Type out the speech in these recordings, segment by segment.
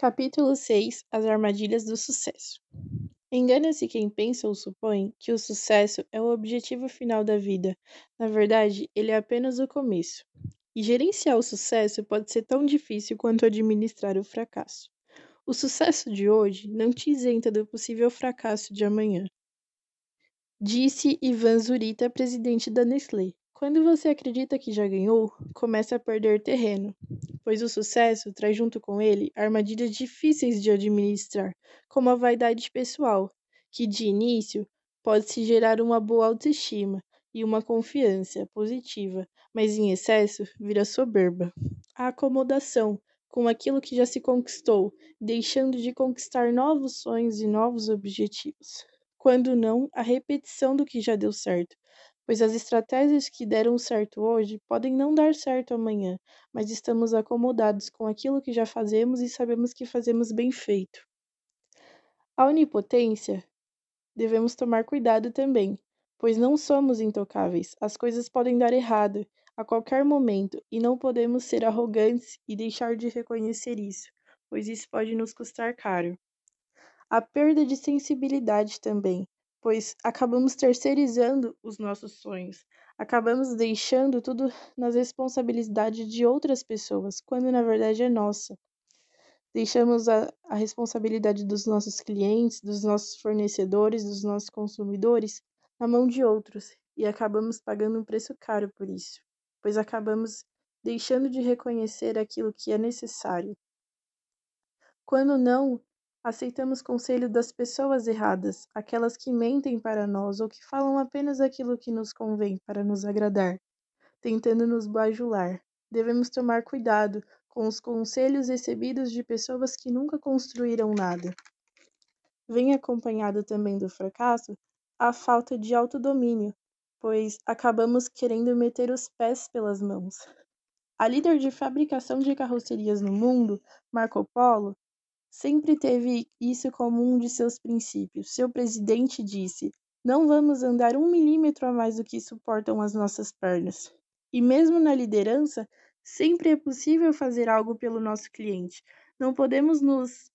Capítulo 6 As armadilhas do sucesso. Engana-se quem pensa ou supõe que o sucesso é o objetivo final da vida. Na verdade, ele é apenas o começo. E gerenciar o sucesso pode ser tão difícil quanto administrar o fracasso. O sucesso de hoje não te isenta do possível fracasso de amanhã. Disse Ivan Zurita, presidente da Nestlé. Quando você acredita que já ganhou, começa a perder terreno, pois o sucesso traz junto com ele armadilhas difíceis de administrar, como a vaidade pessoal, que de início pode se gerar uma boa autoestima e uma confiança positiva, mas em excesso vira soberba. A acomodação com aquilo que já se conquistou, deixando de conquistar novos sonhos e novos objetivos. Quando não, a repetição do que já deu certo, pois as estratégias que deram certo hoje podem não dar certo amanhã, mas estamos acomodados com aquilo que já fazemos e sabemos que fazemos bem feito. A onipotência devemos tomar cuidado também, pois não somos intocáveis. As coisas podem dar errado a qualquer momento e não podemos ser arrogantes e deixar de reconhecer isso, pois isso pode nos custar caro. A perda de sensibilidade também, pois acabamos terceirizando os nossos sonhos, acabamos deixando tudo nas responsabilidades de outras pessoas, quando na verdade é nossa. Deixamos a, a responsabilidade dos nossos clientes, dos nossos fornecedores, dos nossos consumidores na mão de outros e acabamos pagando um preço caro por isso, pois acabamos deixando de reconhecer aquilo que é necessário. Quando não, Aceitamos conselho das pessoas erradas, aquelas que mentem para nós ou que falam apenas aquilo que nos convém para nos agradar, tentando nos bajular. Devemos tomar cuidado com os conselhos recebidos de pessoas que nunca construíram nada. Vem acompanhado também do fracasso a falta de autodomínio, pois acabamos querendo meter os pés pelas mãos. A líder de fabricação de carrocerias no mundo, Marco Polo, sempre teve isso como um de seus princípios. Seu presidente disse: Não vamos andar um milímetro a mais do que suportam as nossas pernas. E mesmo na liderança, sempre é possível fazer algo pelo nosso cliente. Não podemos nos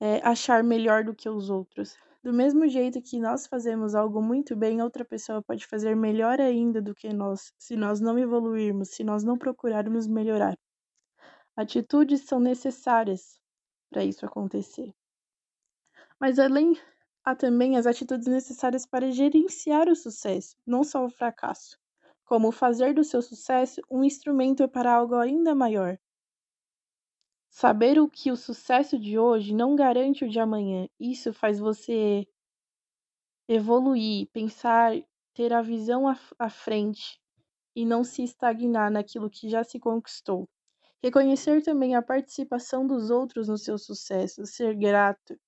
é, achar melhor do que os outros. Do mesmo jeito que nós fazemos algo muito bem, outra pessoa pode fazer melhor ainda do que nós, se nós não evoluirmos, se nós não procurarmos melhorar. Atitudes são necessárias, para isso acontecer. Mas além há também as atitudes necessárias para gerenciar o sucesso, não só o fracasso, como fazer do seu sucesso um instrumento para algo ainda maior. Saber o que o sucesso de hoje não garante o de amanhã, isso faz você evoluir, pensar, ter a visão à frente e não se estagnar naquilo que já se conquistou. Reconhecer também a participação dos outros no seu sucesso, ser grato.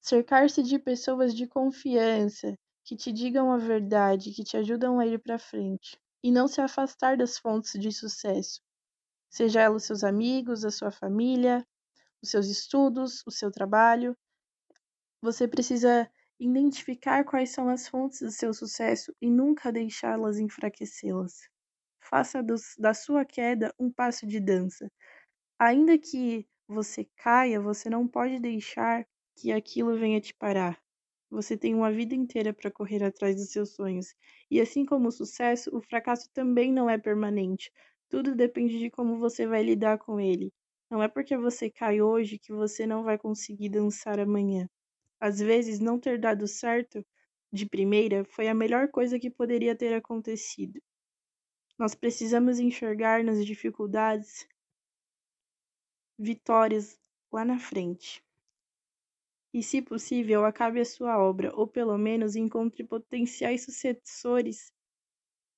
Cercar-se de pessoas de confiança, que te digam a verdade, que te ajudam a ir para frente. E não se afastar das fontes de sucesso, seja ela os seus amigos, a sua família, os seus estudos, o seu trabalho. Você precisa identificar quais são as fontes do seu sucesso e nunca deixá-las enfraquecê-las. Faça da sua queda um passo de dança. Ainda que você caia, você não pode deixar que aquilo venha te parar. Você tem uma vida inteira para correr atrás dos seus sonhos. E assim como o sucesso, o fracasso também não é permanente. Tudo depende de como você vai lidar com ele. Não é porque você cai hoje que você não vai conseguir dançar amanhã. Às vezes, não ter dado certo de primeira foi a melhor coisa que poderia ter acontecido. Nós precisamos enxergar nas dificuldades vitórias lá na frente. E, se possível, acabe a sua obra, ou pelo menos encontre potenciais sucessores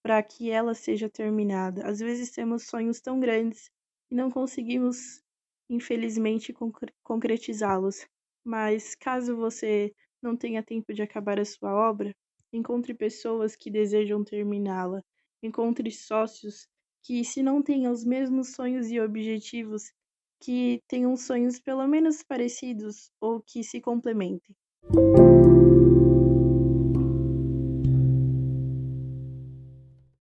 para que ela seja terminada. Às vezes temos sonhos tão grandes e não conseguimos, infelizmente, concretizá-los. Mas caso você não tenha tempo de acabar a sua obra, encontre pessoas que desejam terminá-la encontre sócios que, se não tenham os mesmos sonhos e objetivos, que tenham sonhos pelo menos parecidos ou que se complementem.